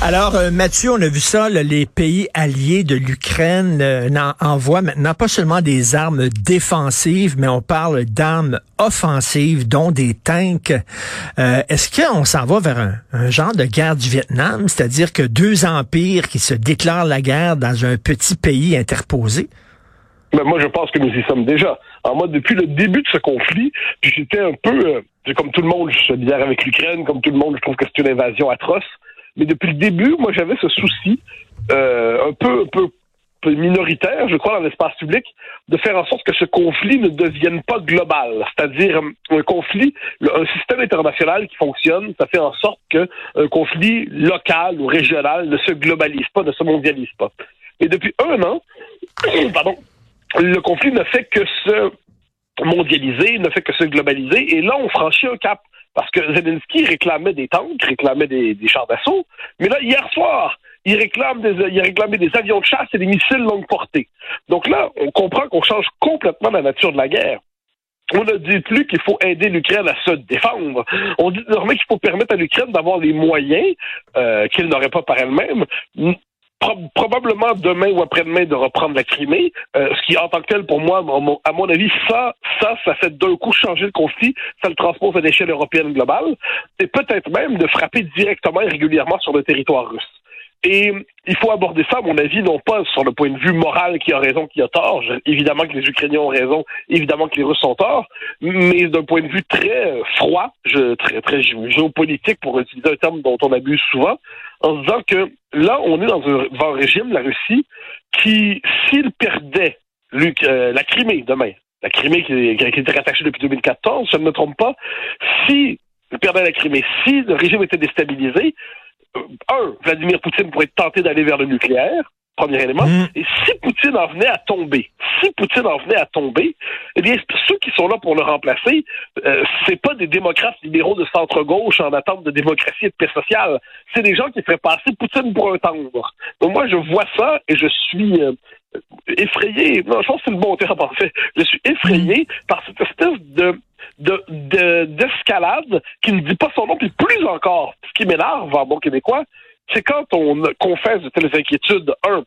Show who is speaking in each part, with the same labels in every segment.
Speaker 1: Alors, euh, Mathieu, on a vu ça, les pays alliés de l'Ukraine euh, envoient maintenant pas seulement des armes défensives, mais on parle d'armes offensives, dont des tanks. Euh, Est-ce qu'on s'en va vers un, genre de guerre du Vietnam, c'est-à-dire que deux empires qui se déclarent la guerre dans un petit pays interposé?
Speaker 2: Ben moi, je pense que nous y sommes déjà. En moi, depuis le début de ce conflit, j'étais un peu, euh, comme tout le monde, je suis solidaire avec l'Ukraine, comme tout le monde, je trouve que c'est une invasion atroce. Mais depuis le début, moi, j'avais ce souci euh, un peu, un peu minoritaire, je crois, dans l'espace public, de faire en sorte que ce conflit ne devienne pas global. C'est-à-dire un conflit, un système international qui fonctionne, ça fait en sorte qu'un conflit local ou régional ne se globalise pas, ne se mondialise pas. Et depuis un an, pardon, le conflit ne fait que se mondialiser, ne fait que se globaliser, et là, on franchit un cap. Parce que Zelensky réclamait des tanks, réclamait des, chars d'assaut, mais là, hier soir, il réclame des, il réclamait des avions de chasse et des missiles longue portée. Donc là, on comprend qu'on change complètement la nature de la guerre. On ne dit plus qu'il faut aider l'Ukraine à se défendre. On dit désormais qu'il faut permettre à l'Ukraine d'avoir les moyens euh, qu'elle n'aurait pas par elle-même Pro probablement demain ou après-demain de reprendre la Crimée, euh, ce qui en tant que tel pour moi, à mon avis, ça, ça, ça fait d'un coup changer le conflit, ça le transpose à l'échelle européenne globale, et peut-être même de frapper directement et régulièrement sur le territoire russe. Et il faut aborder ça, à mon avis, non pas sur le point de vue moral qui a raison, qui a tort. évidemment que les Ukrainiens ont raison, évidemment que les Russes ont tort, mais d'un point de vue très froid, très, très géopolitique, pour utiliser un terme dont on abuse souvent, en disant que là, on est dans un, dans un régime, la Russie, qui, s'il perdait euh, la Crimée demain, la Crimée qui, qui, était rattachée depuis 2014, je ne me trompe pas, si perdait la Crimée, si le régime était déstabilisé, un, Vladimir Poutine pourrait tenté d'aller vers le nucléaire, premier élément. Mm. Et si Poutine en venait à tomber, si Poutine en venait à tomber, eh bien, ceux qui sont là pour le remplacer, euh, c'est pas des démocrates libéraux de centre-gauche en attente de démocratie et de paix sociale. C'est des gens qui feraient passer Poutine pour un tendre. Donc moi, je vois ça et je suis euh, effrayé. Non, je pense que c'est le bon terme en fait. Je suis effrayé mm. par cette espèce de de, d'escalade qui ne dit pas son nom, puis plus encore, ce qui m'énerve en bon québécois, c'est quand on confesse de telles inquiétudes, un,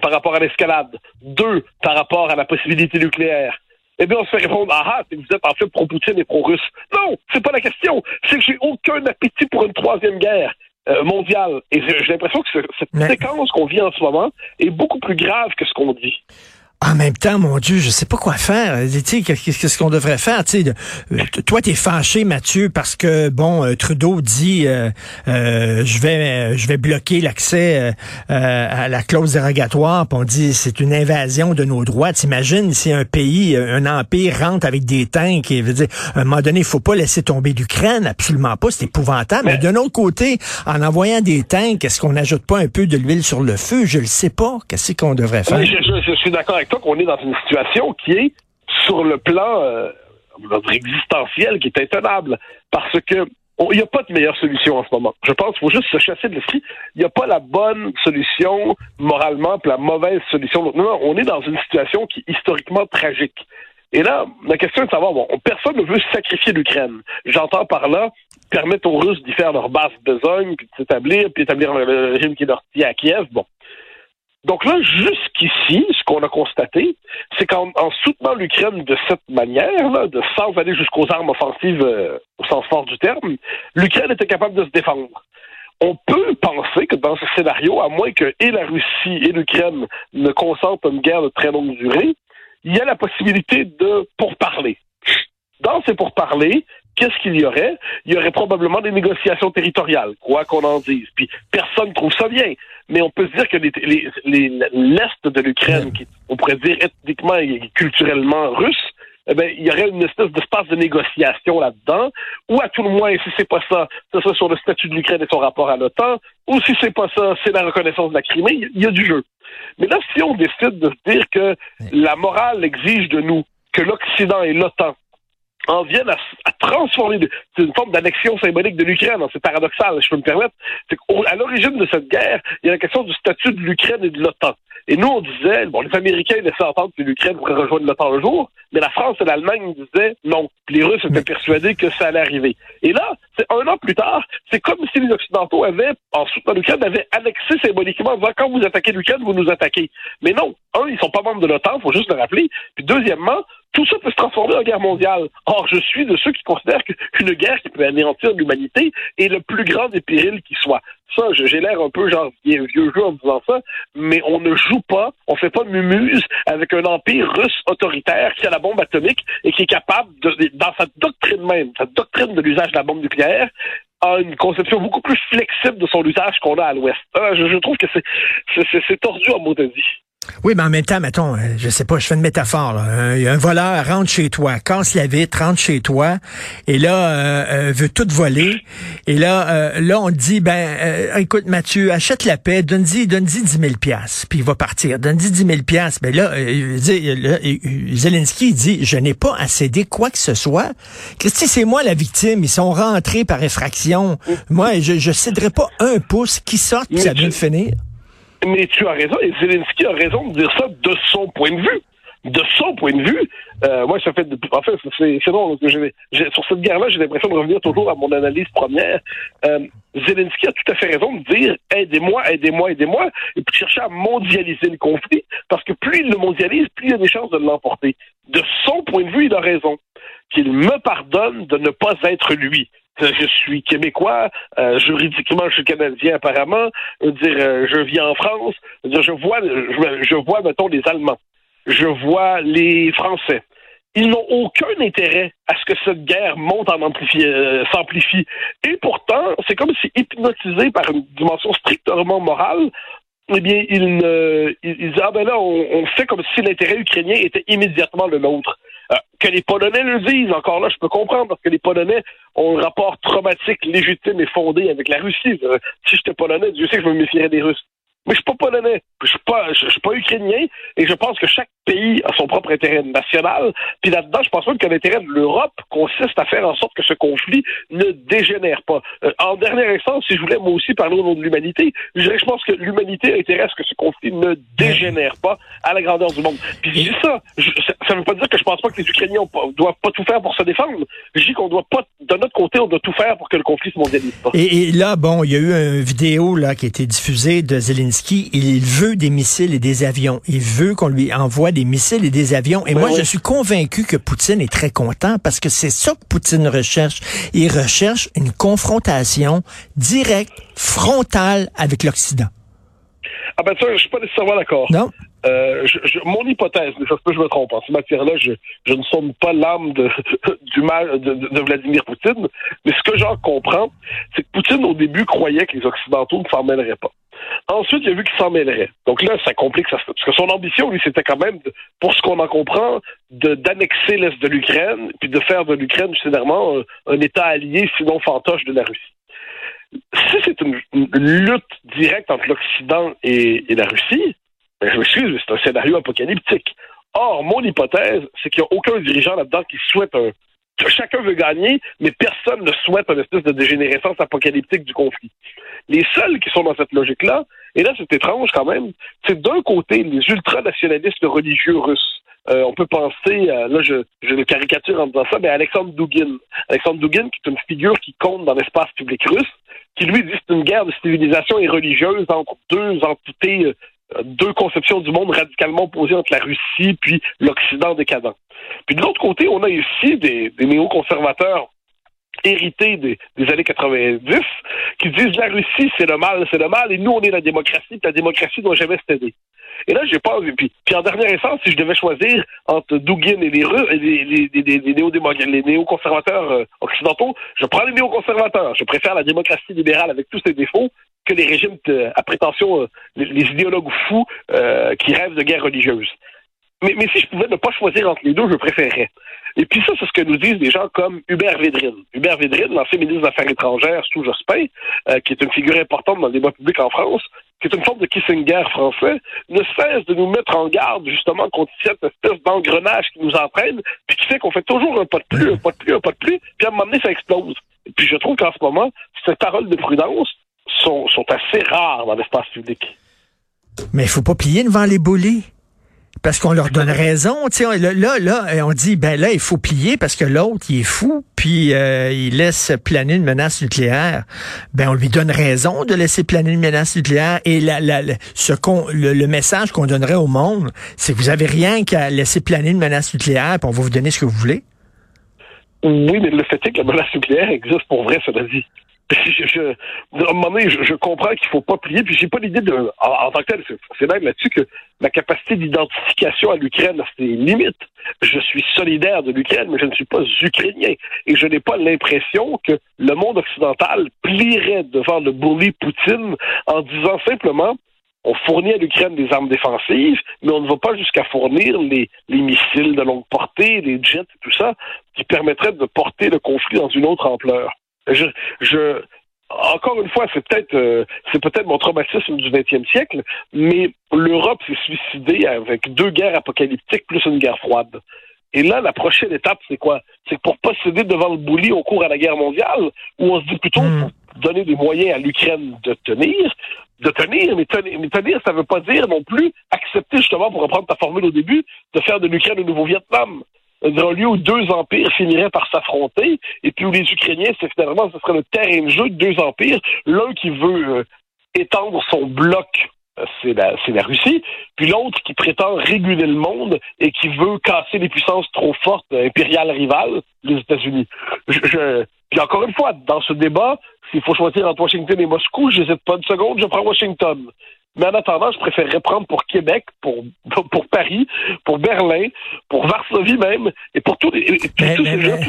Speaker 2: par rapport à l'escalade, deux, par rapport à la possibilité nucléaire, eh bien, on se fait répondre, ah, ah vous êtes en fait pro-Poutine et pro-russe. Non, c'est pas la question. C'est que j'ai aucun appétit pour une troisième guerre. Euh, mondiale. Et j'ai l'impression que cette séquence qu'on vit en ce moment est beaucoup plus grave que ce qu'on dit.
Speaker 1: En même temps, mon Dieu, je sais pas quoi faire. Qu'est-ce qu'on devrait faire? Tu sais, euh, toi, t'es fâché, Mathieu, parce que bon, euh, Trudeau dit euh, je vais je vais bloquer l'accès à la clause dérogatoire. Puis on dit c'est une invasion de nos droits. T'imagines si un pays, un empire rentre avec des tanks et veut dire à un moment donné, il faut pas laisser tomber l'Ukraine, absolument pas. C'est épouvantable. Mais, d'un autre côté, en envoyant des tanks, est-ce qu'on n'ajoute pas un peu de l'huile sur le feu? Je le sais pas. Qu'est-ce qu'on devrait faire?
Speaker 2: Je, suis d'accord avec qu'on est dans une situation qui est, sur le plan euh, existentiel, qui est intenable. Parce que il n'y a pas de meilleure solution en ce moment. Je pense qu'il faut juste se chasser de l'esprit. Il n'y a pas la bonne solution moralement, puis la mauvaise solution. Non, non, on est dans une situation qui est historiquement tragique. Et là, la question est de savoir, bon, personne ne veut sacrifier l'Ukraine. J'entends par là permettre aux Russes d'y faire leur basse besogne, puis de s'établir, puis établir le régime qui leur à Kiev. Bon. Donc là, jusqu'ici, qu'on a constaté, c'est qu'en soutenant l'Ukraine de cette manière, de sans aller jusqu'aux armes offensives euh, au sens fort du terme, l'Ukraine était capable de se défendre. On peut penser que dans ce scénario, à moins que et la Russie et l'Ukraine ne consentent une guerre de très longue durée, il y a la possibilité de pourparler. Dans ces pourparlers, qu'est-ce qu'il y aurait? Il y aurait probablement des négociations territoriales, quoi qu'on en dise. Puis personne ne trouve ça bien. Mais on peut se dire que l'Est de l'Ukraine, qui on pourrait dire ethniquement et culturellement russe, eh bien, il y aurait une espèce d'espace de négociation là-dedans, ou à tout le moins, si c'est pas ça, ce serait sur le statut de l'Ukraine et son rapport à l'OTAN, ou si c'est pas ça, c'est la reconnaissance de la Crimée, il y a du jeu. Mais là, si on décide de se dire que la morale exige de nous que l'Occident et l'OTAN en viennent à, à transformer. C'est une forme d'annexion symbolique de l'Ukraine. Hein, c'est paradoxal, je peux me permettre. C'est qu'à l'origine de cette guerre, il y a la question du statut de l'Ukraine et de l'OTAN. Et nous, on disait, bon, les Américains laissaient entendre que l'Ukraine pourrait rejoindre l'OTAN un jour, mais la France et l'Allemagne disaient non. Les Russes étaient persuadés que ça allait arriver. Et là, c'est un an plus tard, c'est comme si les Occidentaux avaient, en soutenant l'Ukraine, avaient annexé symboliquement quand vous attaquez l'Ukraine, vous nous attaquez. Mais non, un, ils sont pas membres de l'OTAN, faut juste le rappeler. Puis deuxièmement, tout ça peut se transformer en guerre mondiale. Or, je suis de ceux qui considèrent qu'une guerre qui peut anéantir l'humanité est le plus grand des périls qui soit. Ça, j'ai l'air un peu genre vieux jeu en disant ça, mais on ne joue pas, on fait pas mumuse avec un empire russe autoritaire qui a la bombe atomique et qui est capable, de, dans sa doctrine même, sa doctrine de l'usage de la bombe nucléaire, a une conception beaucoup plus flexible de son usage qu'on a à l'Ouest. Euh, je, trouve que c'est tordu en mot dit.
Speaker 1: Oui, mais en même temps, mettons, euh, je sais pas, je fais une métaphore. Là. Un, un voleur rentre chez toi, casse la vitre, rentre chez toi, et là euh, euh, veut tout voler. Et là, euh, là on dit, ben, euh, écoute Mathieu, achète la paix, donne-y, donne-y 10 000 piastres, puis il va partir. Donne-y 10 000 piastres. Ben là, là Zelensky dit, je n'ai pas à céder quoi que ce soit. Christy, c'est moi la victime. Ils sont rentrés par effraction. Moi, je, je céderai pas un pouce qui sorte, puis ça vient de finir?
Speaker 2: Mais tu as raison, et Zelensky a raison de dire ça de son point de vue. De son point de vue, euh, moi, ça fait, en fait, c'est drôle. sur cette guerre-là, j'ai l'impression de revenir toujours à mon analyse première. Euh, Zelensky a tout à fait raison de dire aidez-moi, aidez-moi, aidez-moi, et puis chercher à mondialiser le conflit, parce que plus il le mondialise, plus il a des chances de l'emporter. De son point de vue, il a raison. Qu'il me pardonne de ne pas être lui je suis québécois, euh, juridiquement je suis canadien apparemment, dire euh, je vis en France, dire, je vois je, je, vois mettons les Allemands, je vois les Français. Ils n'ont aucun intérêt à ce que cette guerre monte en amplifie, euh, s'amplifie. Et pourtant, c'est comme si hypnotisés par une dimension strictement morale, eh bien, ils, ils, disent ah ben là, on fait comme si l'intérêt ukrainien était immédiatement le nôtre. Euh, que les Polonais le disent, encore là, je peux comprendre, parce que les Polonais ont un rapport traumatique légitime et fondé avec la Russie. Euh, si j'étais Polonais, Dieu sait que je me méfierais des Russes. Mais je suis pas polonais, je suis pas, suis pas ukrainien, et je pense que chaque pays a son propre intérêt national. Puis là-dedans, je pense même que l'intérêt de l'Europe consiste à faire en sorte que ce conflit ne dégénère pas. Euh, en dernière instance, si je voulais moi aussi parler au nom de l'humanité, je dirais je pense que l'humanité a intérêt à ce que ce conflit ne dégénère pas à la grandeur du monde. Puis je dis ça, ça, veut pas dire que je pense pas que les Ukrainiens doivent pas tout faire pour se défendre. Je dis qu'on doit pas, de notre côté, on doit tout faire pour que le conflit se mondialise pas.
Speaker 1: Et, et là, bon, il y a eu une vidéo là qui a été diffusée de Zelensky il veut des missiles et des avions. Il veut qu'on lui envoie des missiles et des avions. Et moi, je suis convaincu que Poutine est très content parce que c'est ça que Poutine recherche. Il recherche une confrontation directe, frontale avec l'Occident.
Speaker 2: Ah ben ça, je suis pas nécessairement d'accord.
Speaker 1: Non?
Speaker 2: Euh, je, mon hypothèse, mais ça se peut que je me trompe, en cette matière-là, je, je, ne sonne pas l'âme de, du mal de, de, Vladimir Poutine, mais ce que j'en comprends, c'est que Poutine, au début, croyait que les Occidentaux ne s'en mêleraient pas. Ensuite, il a vu qu'il s'en mêlerait. Donc là, ça complique ça. Parce que son ambition, lui, c'était quand même, pour ce qu'on en comprend, d'annexer l'Est de l'Ukraine, puis de faire de l'Ukraine, généralement, un, un État allié, sinon fantoche de la Russie si c'est une, lutte directe entre l'Occident et, et, la Russie, ben, je m'excuse, c'est un scénario apocalyptique. Or, mon hypothèse, c'est qu'il n'y a aucun dirigeant là-dedans qui souhaite un. Chacun veut gagner, mais personne ne souhaite une espèce de dégénérescence apocalyptique du conflit. Les seuls qui sont dans cette logique-là, et là c'est étrange quand même, c'est d'un côté les ultranationalistes religieux russes. Euh, on peut penser, là je, je le caricature en disant ça, mais Alexandre Dugin. Alexandre Dugin, qui est une figure qui compte dans l'espace public russe, qui lui dit c'est une guerre de civilisation et religieuse entre deux entités euh, deux conceptions du monde radicalement opposées entre la Russie puis l'Occident décadent. Puis de l'autre côté, on a ici des, néoconservateurs hérités des, années 90 qui disent la Russie c'est le mal, c'est le mal et nous on est la démocratie, puis la démocratie doit jamais céder. Et là, j'ai pas. Puis, puis en dernière instance, si je devais choisir entre Dugin et les, les néoconservateurs euh, occidentaux, je prends les néoconservateurs. Je préfère la démocratie libérale avec tous ses défauts que les régimes à prétention, euh, les, idéologues fous euh, qui rêvent de guerre religieuse. Mais, si je pouvais ne pas choisir entre les deux, je préférerais. Et puis ça, c'est ce que nous disent des gens comme Hubert Védrine. Hubert Védrine, l'ancien ministre des Affaires étrangères sous Jospin, euh, qui est une figure importante dans le débat public en France, qui est une forme de Kissinger français, ne cesse de nous mettre en garde justement contre cette espèce d'engrenage qui nous entraîne, puis qui fait qu'on fait toujours un pas de plus, un pas de plus, un pas de plus, puis à un moment donné, ça explose. Et puis je trouve qu'en ce moment, ces paroles de prudence sont, sont assez rares dans l'espace public.
Speaker 1: Mais il faut pas plier devant les bullies. Parce qu'on leur donne raison, tu sais, là, là, là, on dit, ben là, il faut plier parce que l'autre, il est fou, puis euh, il laisse planer une menace nucléaire. Ben, on lui donne raison de laisser planer une menace nucléaire. Et la, la, ce qu'on, le, message qu'on donnerait au monde, c'est que vous avez rien qu'à laisser planer une menace nucléaire, puis on va vous donner ce que vous voulez.
Speaker 2: Oui, mais le fait est que la menace nucléaire existe pour vrai, cela dit je, je, donné, je, comprends qu'il faut pas plier, puis j'ai pas l'idée de, en, tant que tel, c'est même là-dessus que ma capacité d'identification à l'Ukraine a ses limites. Je suis solidaire de l'Ukraine, mais je ne suis pas ukrainien. Et je n'ai pas l'impression que le monde occidental plierait devant le bully Poutine en disant simplement on fournit à l'Ukraine des armes défensives, mais on ne va pas jusqu'à fournir les, les missiles de longue portée, les jets et tout ça, qui permettraient de porter le conflit dans une autre ampleur. Je, je, encore une fois, c'est peut-être euh, c'est peut-être mon traumatisme du 20e siècle, mais l'Europe s'est suicidée avec deux guerres apocalyptiques plus une guerre froide. Et là, la prochaine étape, c'est quoi? C'est pour pas céder devant le bouli au cours à la guerre mondiale, où on se dit plutôt hmm. donner des moyens à l'Ukraine de tenir, de tenir, mais tenir, mais tenir, ça veut pas dire non plus accepter justement, pour reprendre ta formule au début, de faire de l'Ukraine le nouveau Vietnam un lieu où deux empires finiraient par s'affronter, et puis où les Ukrainiens, c'est finalement, ce serait le terrain de jeu de deux empires, l'un qui veut euh, étendre son bloc euh, c'est la, Russie, puis l'autre qui prétend réguler le monde et qui veut casser les puissances trop fortes euh, impériales rivales, les États-Unis. Puis encore une fois, dans ce débat, s'il faut choisir entre Washington et Moscou, j'hésite pas une seconde, je prends Washington. Mais en attendant, je préférerais prendre pour Québec, pour, pour Paris, pour Berlin, pour Varsovie même, et pour tous, les, tous,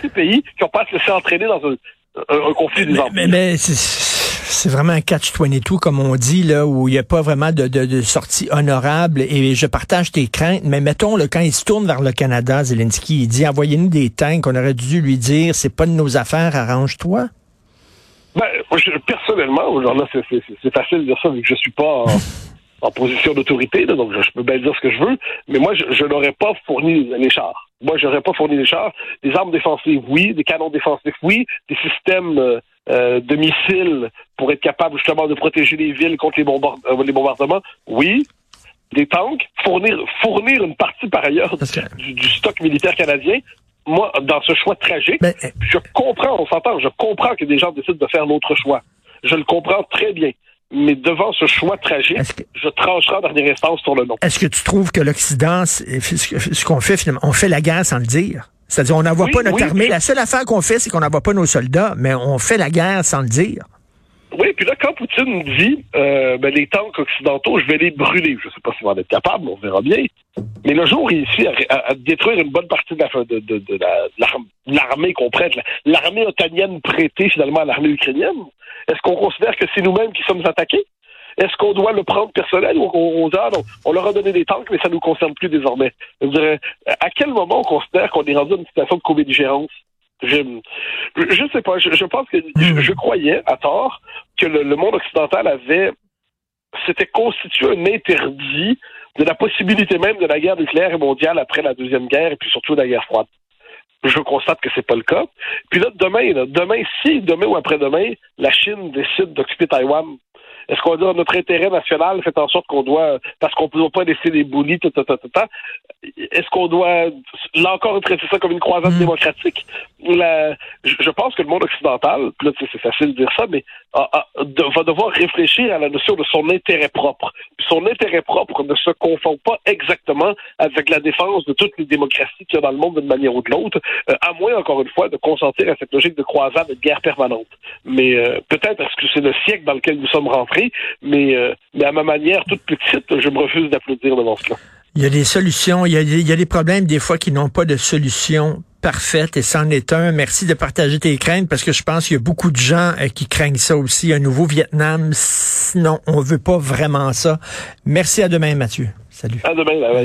Speaker 2: ces, pays qui n'ont pas à se laisser entraîner dans un, conflit des
Speaker 1: Mais, mais c'est vraiment un catch-22, comme on dit, là, où il n'y a pas vraiment de, de, sortie honorable. Et je partage tes craintes, mais mettons, là, quand il se tourne vers le Canada, Zelensky, il dit envoyez-nous des tanks, on aurait dû lui dire c'est pas de nos affaires, arrange-toi.
Speaker 2: Ben, personnellement, genre là, c'est facile de dire ça vu que je suis pas en, position d'autorité, donc je, peux bien dire ce que je veux, mais moi, je, n'aurais pas fourni les chars. Moi, j'aurais pas fourni les chars. Des armes défensives, oui. Des canons défensifs, oui. Des systèmes euh, euh, de missiles pour être capable justement de protéger les villes contre les, euh, les bombardements, oui des tanks, fournir, fournir une partie par ailleurs du, stock militaire canadien, moi, dans ce choix tragique, eh, je comprends, on s'entend, je comprends que des gens décident de faire l'autre choix. Je le comprends très bien. Mais devant ce choix tragique, je trancherai en dernière instance sur le nom.
Speaker 1: Est-ce que tu trouves que l'Occident, ce qu'on fait finalement, on fait la guerre sans le dire? C'est-à-dire, on n'envoie pas notre armée. La seule affaire qu'on fait, c'est qu'on n'envoie pas nos soldats, mais on fait la guerre sans le dire.
Speaker 2: Oui, puis là, quand Poutine dit euh, ben, les tanks occidentaux, je vais les brûler, je ne sais pas s'il va en être capable, on verra bien. Mais le jour où il réussit à, détruire une bonne partie de, la, de, de, de l'armée qu'on prête, l'armée otanienne prêtée finalement à l'armée ukrainienne, est-ce qu'on considère que c'est nous-mêmes qui sommes attaqués? Est-ce qu'on doit le prendre personnel ou on, on, on, leur a donné des tanks, mais ça ne nous concerne plus désormais? Je dirais, à quel moment on considère qu'on est rendu dans une situation de co-belligérance? Je je sais pas. Je, pense que je, croyais à tort que le, monde occidental avait s'était constitué un interdit de la possibilité même de la guerre nucléaire mondiale après la deuxième guerre et puis surtout la guerre froide. Je constate que c'est pas le cas. Puis là, demain, demain, si demain ou après-demain, la Chine décide d'occuper Taïwan, est-ce qu'on dit notre intérêt national fait en sorte qu'on doit, parce qu'on ne peut pas laisser des boulis, tout, tout, tout, tout, est-ce qu'on doit, là encore, traiter ça comme une croisade hmm. démocratique? je pense que le monde occidental, là, c'est facile de dire ça, mais va devoir réfléchir à la notion de son intérêt propre. son intérêt propre ne se confond pas exactement avec la défense de toutes les démocraties qu'il y a dans le monde d'une manière ou de l'autre, euh, à moins, encore une fois, de consentir à cette logique de croisade et de guerre permanente. Mais euh, peut-être parce que c'est le siècle dans lequel nous sommes rentrés, mais, euh, mais à ma manière toute petite, je me refuse d'applaudir devant cela.
Speaker 1: Il y a des solutions, il y a, il y a des problèmes des fois qui n'ont pas de solution parfaite et c'en est un. Merci de partager tes craintes parce que je pense qu'il y a beaucoup de gens euh, qui craignent ça aussi, un nouveau Vietnam. Sinon, on veut pas vraiment ça. Merci à demain, Mathieu. Salut.
Speaker 2: À demain.